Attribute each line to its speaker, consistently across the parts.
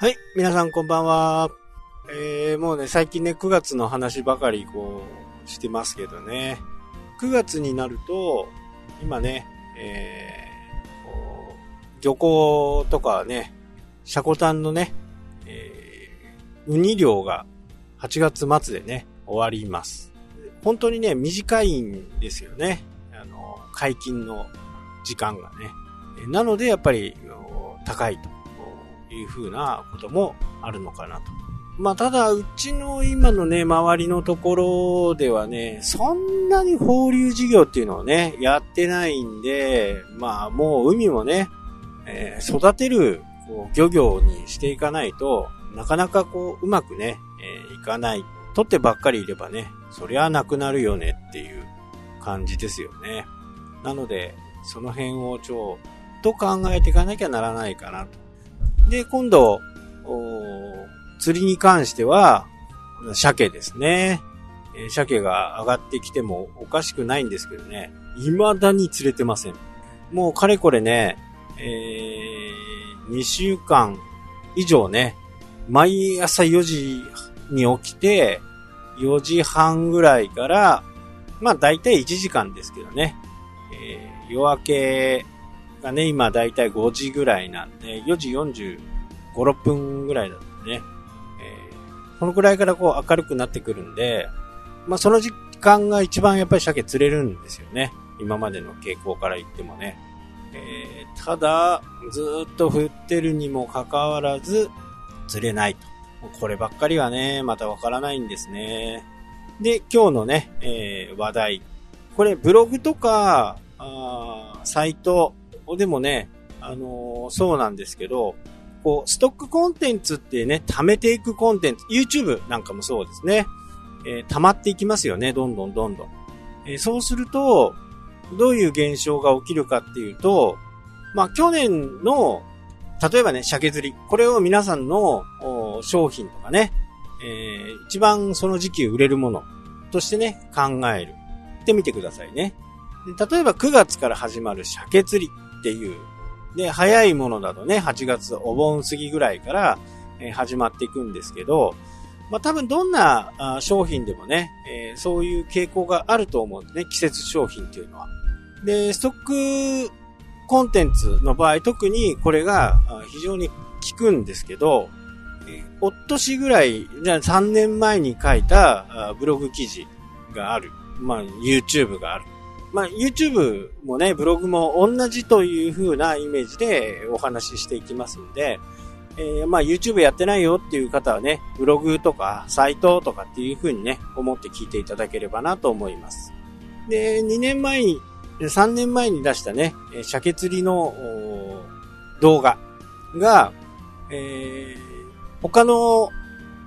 Speaker 1: はい、皆さんこんばんは。えー、もうね、最近ね、9月の話ばかりこう、してますけどね。9月になると、今ね、えー、こう漁港とかね、シャコタンのね、えー、ウニ漁が8月末でね、終わります。本当にね、短いんですよね。あの、解禁の時間がね。なので、やっぱり、高いというふうなこともあるのかなと。まあ、ただ、うちの今のね、周りのところではね、そんなに放流事業っていうのをね、やってないんで、まあ、もう海もね、えー、育てる漁業にしていかないとなかなかこう、うまくね、えー、いかない。取ってばっかりいればね、そりゃなくなるよねっていう感じですよね。なので、その辺をちょっと考えていかなきゃならないかなと。で、今度、釣りに関しては、鮭ですね。え、鮭が上がってきてもおかしくないんですけどね、未だに釣れてません。もうかれこれね、えー、2週間以上ね、毎朝4時に起きて、4時半ぐらいから、まあ大体1時間ですけどね、えー、夜明けがね、今大体5時ぐらいなんで、4時45、6分ぐらいだとね、えー、このくらいからこう明るくなってくるんで、まあその時間が一番やっぱり鮭釣れるんですよね。今までの傾向から言ってもね。えー、ただ、ずっと降ってるにもかかわらず、釣れないと。こればっかりはね、またわからないんですね。で、今日のね、えー、話題。これ、ブログとか、あサイトでもね、あのー、そうなんですけど、こう、ストックコンテンツってね、貯めていくコンテンツ、YouTube なんかもそうですね。えー、溜まっていきますよね、どんどんどんどん。えー、そうすると、どういう現象が起きるかっていうと、まあ、去年の、例えばね、鮭釣り。これを皆さんの商品とかね、えー、一番その時期売れるものとしてね、考える。ってみてくださいね。例えば9月から始まる鮭釣りっていう。で、早いものだとね、8月お盆過ぎぐらいから、始まっていくんですけど、まあ、多分どんな商品でもね、え、そういう傾向があると思うんですね、季節商品っていうのは。で、ストックコンテンツの場合、特にこれが非常に効くんですけど、おっとしぐらい、じゃあ3年前に書いたブログ記事がある。まあ、YouTube がある。まあ、YouTube もね、ブログも同じという風なイメージでお話ししていきますんで、えー、まあ、YouTube やってないよっていう方はね、ブログとかサイトとかっていう風にね、思って聞いていただければなと思います。で、2年前に、3年前に出したね、鮭釣りの動画が、えー、他の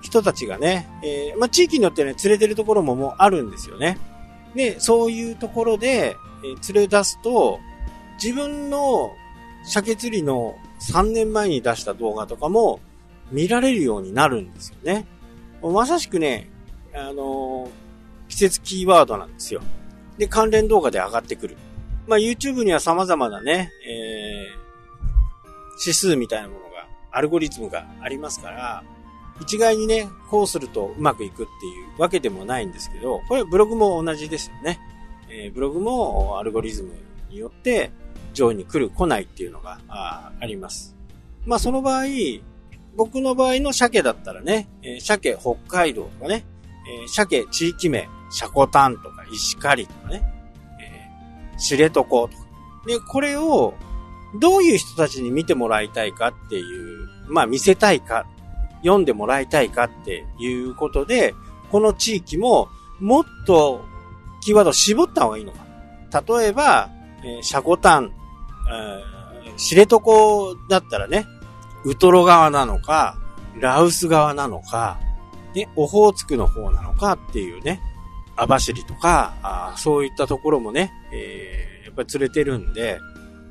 Speaker 1: 人たちがね、えー、まあ、地域によってね、釣れてるところももうあるんですよね。で、そういうところで、え、連れ出すと、自分の鮭釣りの3年前に出した動画とかも見られるようになるんですよね。まさしくね、あのー、季節キーワードなんですよ。で、関連動画で上がってくる。まあ、YouTube には様々なね、えー、指数みたいなものが、アルゴリズムがありますから、一概にね、こうするとうまくいくっていうわけでもないんですけど、これブログも同じですよね。えー、ブログもアルゴリズムによって上位に来る来ないっていうのがああります。まあその場合、僕の場合の鮭だったらね、えー、鮭北海道とかね、えー、鮭地域名、シャコタンとか石狩とかね、えー、知床とか。で、これをどういう人たちに見てもらいたいかっていう、まあ見せたいか読んでもらいたいかっていうことで、この地域ももっとキーワードを絞った方がいいのか。例えば、えー、シャコタン、えー、知床だったらね、ウトロ側なのか、ラウス側なのか、ね、オホーツクの方なのかっていうね、網走とか、あそういったところもね、えー、やっぱり釣れてるんで、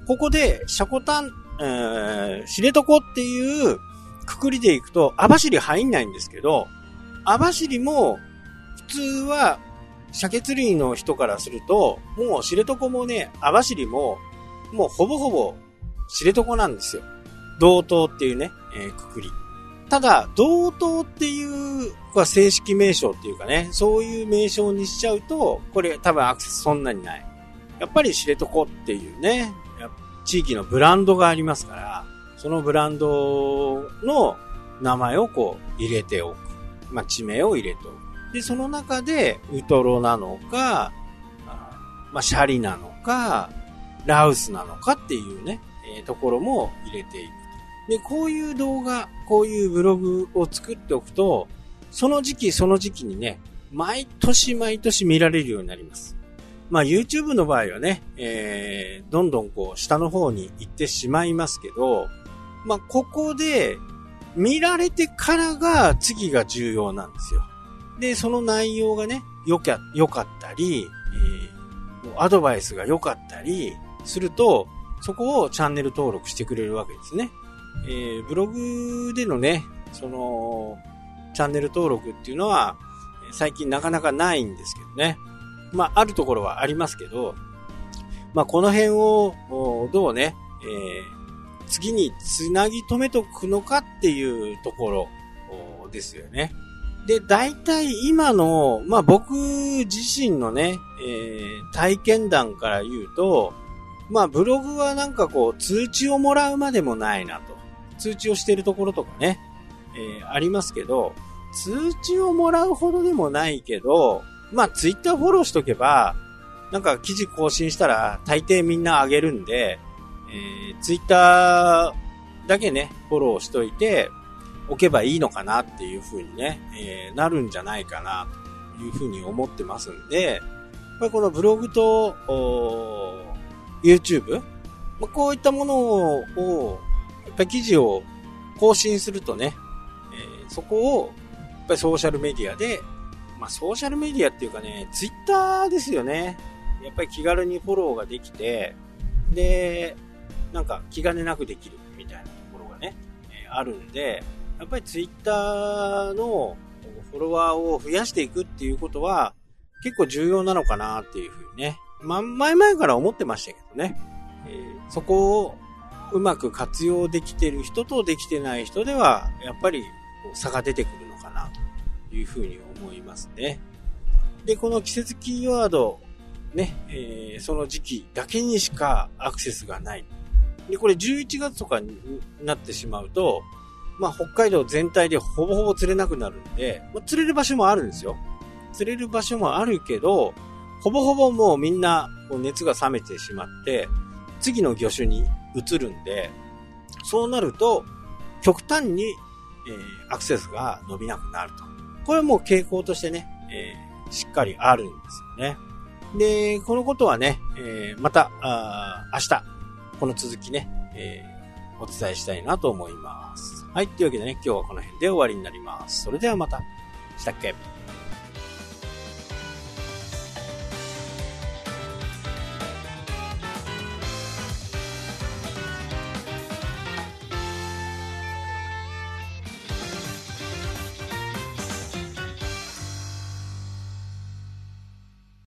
Speaker 1: ここで、シャコタン、えー、知床っていうくくりでいくと、網走入んないんですけど、網走も、普通は、鮭釣りの人からすると、もう知床もね、網走も、もうほぼほぼ知床なんですよ。同等っていうね、えー、くくり。ただ、同等っていう、これ正式名称っていうかね、そういう名称にしちゃうと、これ多分アクセスそんなにない。やっぱり知床っていうね、地域のブランドがありますから、そのブランドの名前をこう入れておく。まあ、地名を入れておく。で、その中で、ウトロなのか、まあ、シャリなのか、ラウスなのかっていうね、えー、ところも入れていく。で、こういう動画、こういうブログを作っておくと、その時期その時期にね、毎年毎年見られるようになります。まあ YouTube の場合はね、えー、どんどんこう下の方に行ってしまいますけど、まあここで見られてからが次が重要なんですよ。で、その内容がね、よか良かったり、えー、アドバイスが良かったりすると、そこをチャンネル登録してくれるわけですね。えー、ブログでのね、その、チャンネル登録っていうのは、最近なかなかないんですけどね。まあ、あるところはありますけど、まあ、この辺を、どうね、えー、次につなぎ止めとくのかっていうところですよね。で、大体今の、まあ、僕自身のね、えー、体験談から言うと、まあ、ブログはなんかこう、通知をもらうまでもないなと。通知をしてるところとかね、えー、ありますけど、通知をもらうほどでもないけど、まあ、ツイッターフォローしとけば、なんか記事更新したら大抵みんなあげるんで、えー、ツイッターだけね、フォローしといて、おけばいいのかなっていう風にね、えー、なるんじゃないかなという風に思ってますんで、まあ、このブログと、YouTube、まあ、こういったものを、やっぱり記事を更新するとね、えー、そこを、やっぱりソーシャルメディアで、まあソーシャルメディアっていうかね、ツイッターですよね。やっぱり気軽にフォローができて、で、なんか気兼ねなくできるみたいなところがね、え、あるんで、やっぱりツイッターのフォロワーを増やしていくっていうことは結構重要なのかなっていうふうにね、ま前々から思ってましたけどね、えー、そこをうまく活用できてる人とできてない人では、やっぱり差が出てくるのかなというふうに思いますね。で、この季節キーワード、ね、えー、その時期だけにしかアクセスがない。で、これ11月とかになってしまうと、まあ北海道全体でほぼほぼ釣れなくなるんで、まあ、釣れる場所もあるんですよ。釣れる場所もあるけど、ほぼほぼもうみんなこう熱が冷めてしまって、次の魚種に移るんで、そうなると、極端に、えー、アクセスが伸びなくなると。これはもう傾向としてね、えー、しっかりあるんですよね。で、このことはね、えー、また、あ明日、この続きね、えー、お伝えしたいなと思います。はい、というわけでね、今日はこの辺で終わりになります。それではまた。したっけ？